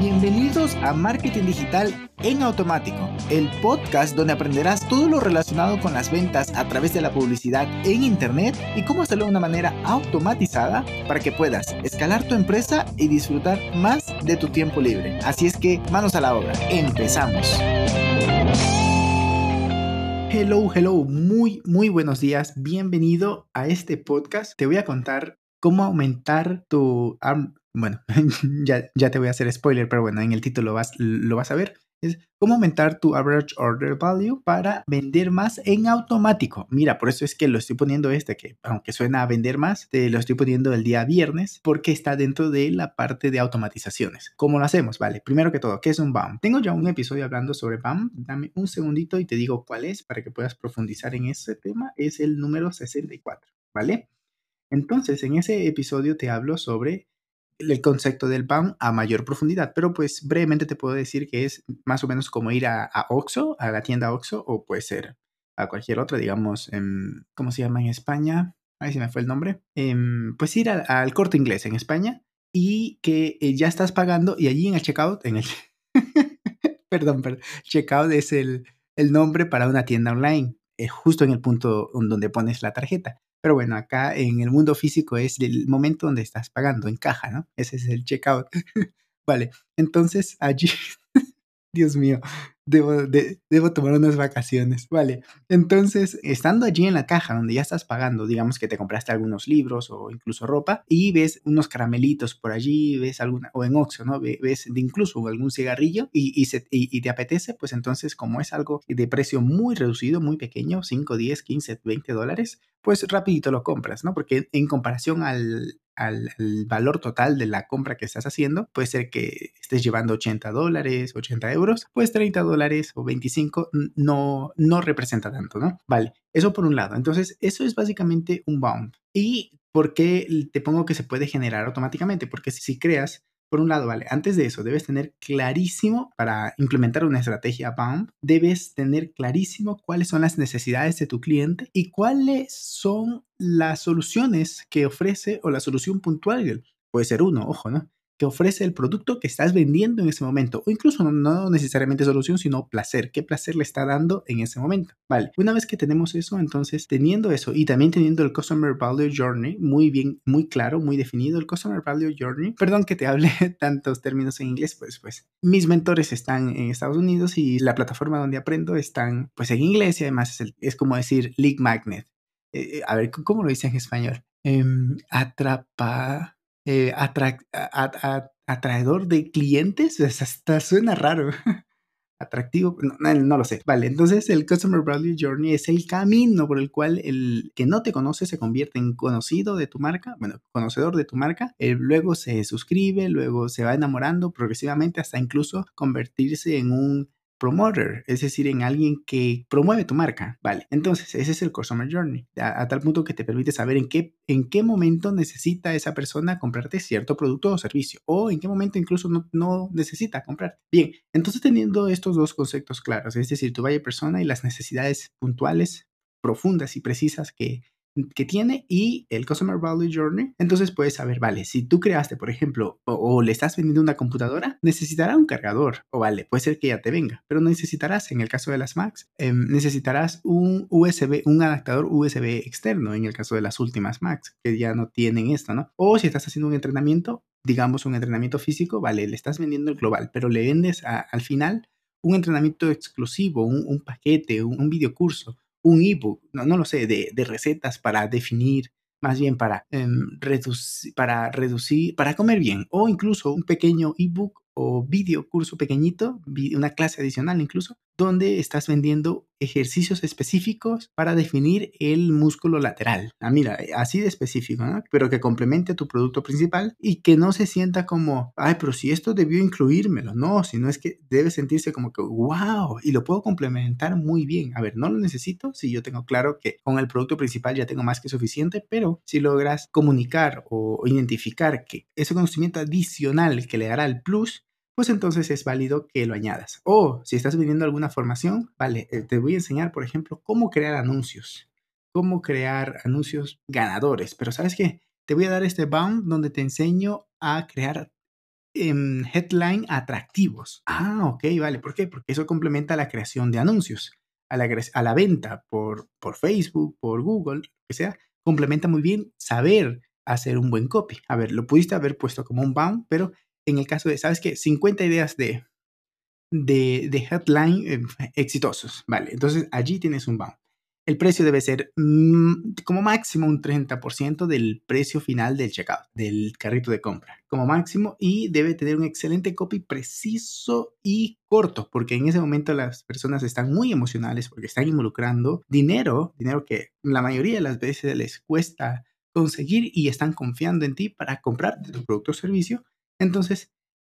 Bienvenidos a Marketing Digital en Automático, el podcast donde aprenderás todo lo relacionado con las ventas a través de la publicidad en Internet y cómo hacerlo de una manera automatizada para que puedas escalar tu empresa y disfrutar más de tu tiempo libre. Así es que manos a la obra, empezamos. Hello, hello, muy, muy buenos días. Bienvenido a este podcast. Te voy a contar cómo aumentar tu... bueno, ya, ya te voy a hacer spoiler, pero bueno, en el título vas, lo vas a ver. Es cómo aumentar tu average order value para vender más en automático. Mira, por eso es que lo estoy poniendo este, que aunque suena a vender más, te lo estoy poniendo el día viernes porque está dentro de la parte de automatizaciones. ¿Cómo lo hacemos? Vale, primero que todo, ¿qué es un BAM? Tengo ya un episodio hablando sobre BAM. Dame un segundito y te digo cuál es para que puedas profundizar en ese tema. Es el número 64, ¿vale? Entonces, en ese episodio te hablo sobre el concepto del BAM a mayor profundidad, pero pues brevemente te puedo decir que es más o menos como ir a, a Oxxo, a la tienda Oxxo, o puede ser a cualquier otra, digamos, ¿cómo se llama en España? Ahí se me fue el nombre. Em, pues ir al corte inglés en España y que eh, ya estás pagando y allí en el checkout, en el... perdón, perdón, checkout es el, el nombre para una tienda online, eh, justo en el punto donde pones la tarjeta. Pero bueno, acá en el mundo físico es el momento donde estás pagando en caja, ¿no? Ese es el checkout. vale, entonces allí, Dios mío, debo, debo tomar unas vacaciones. Vale, entonces, estando allí en la caja donde ya estás pagando, digamos que te compraste algunos libros o incluso ropa y ves unos caramelitos por allí, ves alguna, o en Oxxo, ¿no? Ves incluso algún cigarrillo y, y, y, te apetece, pues entonces como es algo de precio muy reducido, muy pequeño, 5, 10, 15, 20 dólares, pues rapidito lo compras, ¿no? Porque en comparación al, al, valor total de la compra que estás haciendo. Puede ser que estés llevando 80 dólares, 80 euros, pues 30 dólares o 25 no, no representa tanto, ¿no? Vale, eso por un lado. Entonces, eso es básicamente un bound. ¿Y por qué te pongo que se puede generar automáticamente? Porque si creas por un lado, vale, antes de eso, debes tener clarísimo, para implementar una estrategia BAM, debes tener clarísimo cuáles son las necesidades de tu cliente y cuáles son las soluciones que ofrece o la solución puntual. Puede ser uno, ojo, ¿no? Que ofrece el producto que estás vendiendo en ese momento, o incluso no, necesariamente solución, sino placer, qué placer le está dando en ese momento. Vale, una vez que tenemos eso, entonces teniendo eso y también teniendo el Customer Value Journey muy bien, muy claro, muy definido, el Customer Value Journey, perdón que te hable tantos términos en inglés, pues pues mis mentores están en Estados Unidos y la plataforma donde aprendo están pues en inglés y además es, como decir Lead Magnet. Eh, eh, a ver, ¿cómo lo dice en español? Em, atrapa eh, atraedor de clientes, hasta suena raro. Atractivo, no, lo sé. Vale, entonces el Customer Value Journey es el camino por el cual el que no te conoce se convierte en conocido de tu marca, bueno, conocedor de tu marca, eh, luego se suscribe, luego se va enamorando progresivamente hasta incluso convertirse en un promoter, es decir, en alguien que promueve tu marca. Vale, entonces ese es el Customer Journey, a, tal punto que te permite saber en qué, en qué momento necesita esa persona comprarte cierto producto o servicio, o en qué momento incluso no, no necesita comprar. Bien, entonces teniendo estos dos conceptos claros, es decir, tu valle persona y las necesidades puntuales, profundas y precisas que que tiene y el Customer Value Journey. Entonces puedes saber, vale, si tú creaste, por ejemplo, o, le estás vendiendo una computadora, necesitará un cargador. O vale, puede ser que ya te venga, pero necesitarás, en el caso de las Macs, em, necesitarás un USB, un adaptador USB externo, en el caso de las últimas Macs, que ya no tienen esto, ¿no? O si estás haciendo un entrenamiento, digamos un entrenamiento físico, vale, le estás vendiendo el global, pero le vendes al final un entrenamiento exclusivo, un, paquete, un, un videocurso un ebook, no, no lo sé, de, de, recetas para definir, más bien para, em, reducir, para reducir, para comer bien, o incluso un pequeño ebook o video curso pequeñito, una clase adicional incluso, donde estás vendiendo ejercicios específicos para definir el músculo lateral. Ah, mira, eh, así de específico, ¿no? Pero que complemente tu producto principal y que no se sienta como, ay, pero si esto debió incluírmelo. No, sino es que debe sentirse como que, wow, y lo puedo complementar muy bien. A ver, no lo necesito si yo tengo claro que con el producto principal ya tengo más que suficiente, pero si logras comunicar o identificar que ese conocimiento adicional que le dará el plus, pues entonces es válido que lo añadas. O si estás vendiendo alguna formación, vale, eh, te voy a enseñar, por ejemplo, cómo crear anuncios, cómo crear anuncios ganadores. Pero ¿sabes qué? Te voy a dar este bound donde te enseño a crear em, headline atractivos. Ah, ok, vale. ¿Por qué? Porque eso complementa la creación de anuncios, a la, a la venta por, Facebook, por Google, que sea. Complementa muy bien saber hacer un buen copy. A ver, lo pudiste haber puesto como un bound, pero en el caso de, ¿sabes qué? 50 ideas de, de, de headline em, exitosos. Vale, entonces allí tienes un bound el precio debe ser mm, como máximo un 30% del precio final del checkout, del carrito de compra, como máximo, y debe tener un excelente copy preciso y corto, porque en ese momento las personas están muy emocionales porque están involucrando dinero, dinero que la mayoría de las veces les cuesta conseguir y están confiando en ti para comprar tu producto o servicio. Entonces,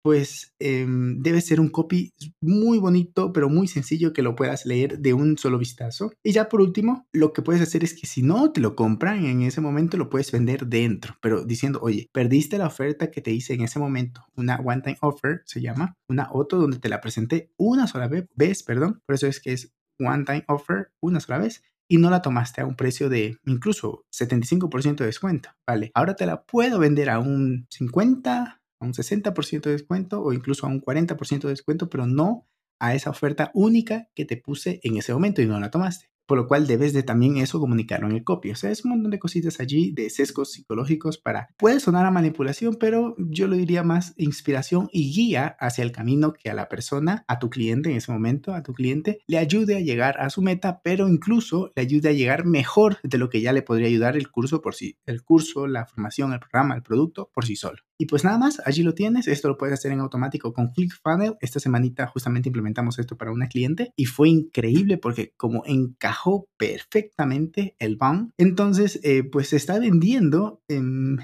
pues em, debe ser un copy muy bonito, pero muy sencillo que lo puedas leer de un solo vistazo. Y ya por último, lo que puedes hacer es que si no te lo compran en ese momento, lo puedes vender dentro, pero diciendo, oye, perdiste la oferta que te hice en ese momento, una one time offer se llama, una auto donde te la presenté una sola vez, perdón, por eso es que es one time offer una sola vez y no la tomaste a un precio de incluso 75% de descuento, ¿vale? Ahora te la puedo vender a un 50, a un 60% de descuento o incluso a un 40% de descuento, pero no a esa oferta única que te puse en ese momento y no la tomaste por lo cual debes de también eso comunicarlo en el copy. O sea, es un montón de cositas allí, de sesgos psicológicos para, puede sonar a manipulación, pero yo lo diría más inspiración y guía hacia el camino que a la persona, a tu cliente en ese momento, a tu cliente, le ayude a llegar a su meta, pero incluso le ayude a llegar mejor de lo que ya le podría ayudar el curso por sí, el curso, la formación, el programa, el producto por sí solo. Y pues nada más, allí lo tienes. Esto lo puedes hacer en automático con ClickFunnels. Esta semanita justamente implementamos esto para una cliente y fue increíble porque como encajó perfectamente el bound, entonces eh, pues se está vendiendo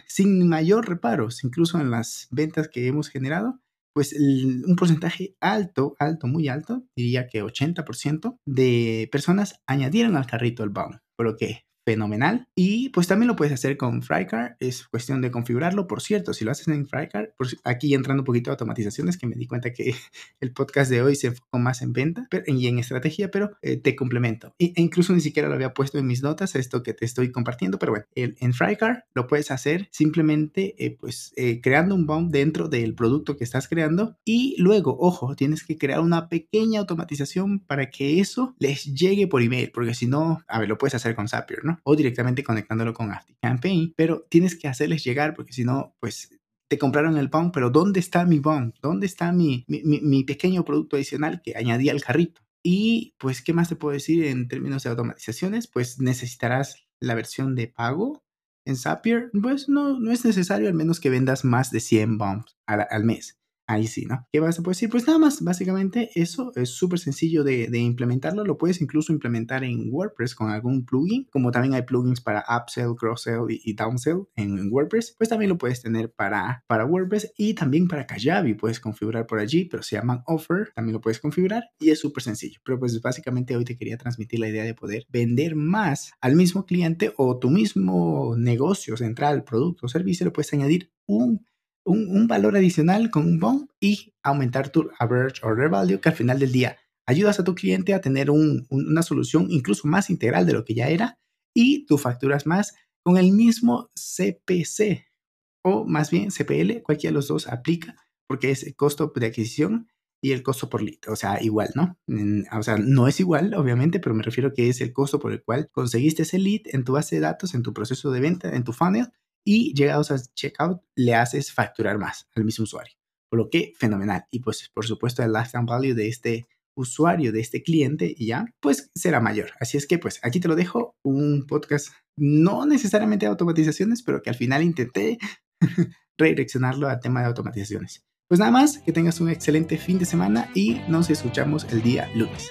sin mayor reparos, incluso en las ventas que hemos generado pues un porcentaje alto, alto, muy alto, diría que 80% de personas añadieron al carrito el bound, por lo que fenomenal. Y pues también lo puedes hacer con FryCar, es cuestión de configurarlo. Por cierto, si lo haces en FryCar, aquí entrando un poquito a automatizaciones, que me di cuenta que el podcast de hoy se enfocó más en venta y en estrategia, pero eh, te complemento. E, incluso ni siquiera lo había puesto en mis notas, esto que te estoy compartiendo, pero bueno, en FryCar lo puedes hacer simplemente eh, pues eh, creando un bomb dentro del producto que estás creando y luego, ojo, tienes que crear una pequeña automatización para que eso les llegue por email, porque si no, a ver, lo puedes hacer con Zapier, ¿no? O directamente conectándolo con Campaign, pero tienes que hacerles llegar porque si no, pues te compraron el bomb, pero ¿dónde está mi bomb? ¿Dónde está mi, mi, pequeño producto adicional que añadí al carrito? Y pues, ¿qué más te puedo decir en términos de automatizaciones? Pues necesitarás la versión de pago en Zapier. Pues no, no es necesario, al menos que vendas más de 100 bombs al mes ahí sí, ¿no? ¿Qué vas a poder decir? Pues nada más, básicamente eso es súper sencillo de, implementarlo. Lo puedes incluso implementar en WordPress con algún plugin, como también hay plugins para upsell, cross-sell y, downsell en, WordPress, pues también lo puedes tener para, para WordPress y también para Kajabi. Puedes configurar por allí, pero se llaman offer, también lo puedes configurar y es súper sencillo. Pero pues básicamente hoy te quería transmitir la idea de poder vender más al mismo cliente o tu mismo negocio central, producto o servicio, le puedes añadir un un, valor adicional con un bomb y aumentar tu average order value que al final del día ayudas a tu cliente a tener una solución incluso más integral de lo que ya era y tú facturas más con el mismo CPC o más bien CPL, cualquiera de los dos aplica porque es el costo de adquisición y el costo por lead, o sea, igual, ¿no? O sea, no es igual, obviamente, pero me refiero que es el costo por el cual conseguiste ese lead en tu base de datos, en tu proceso de venta, en tu funnel, y llegados a checkout le haces facturar más al mismo usuario. Por lo que fenomenal. Y pues por supuesto el lifetime value de este usuario, de este cliente ya, pues será mayor. Así es que pues aquí te lo dejo, un podcast no necesariamente de automatizaciones, pero que al final intenté redireccionarlo al tema de automatizaciones. Pues nada más, que tengas un excelente fin de semana y nos escuchamos el día lunes.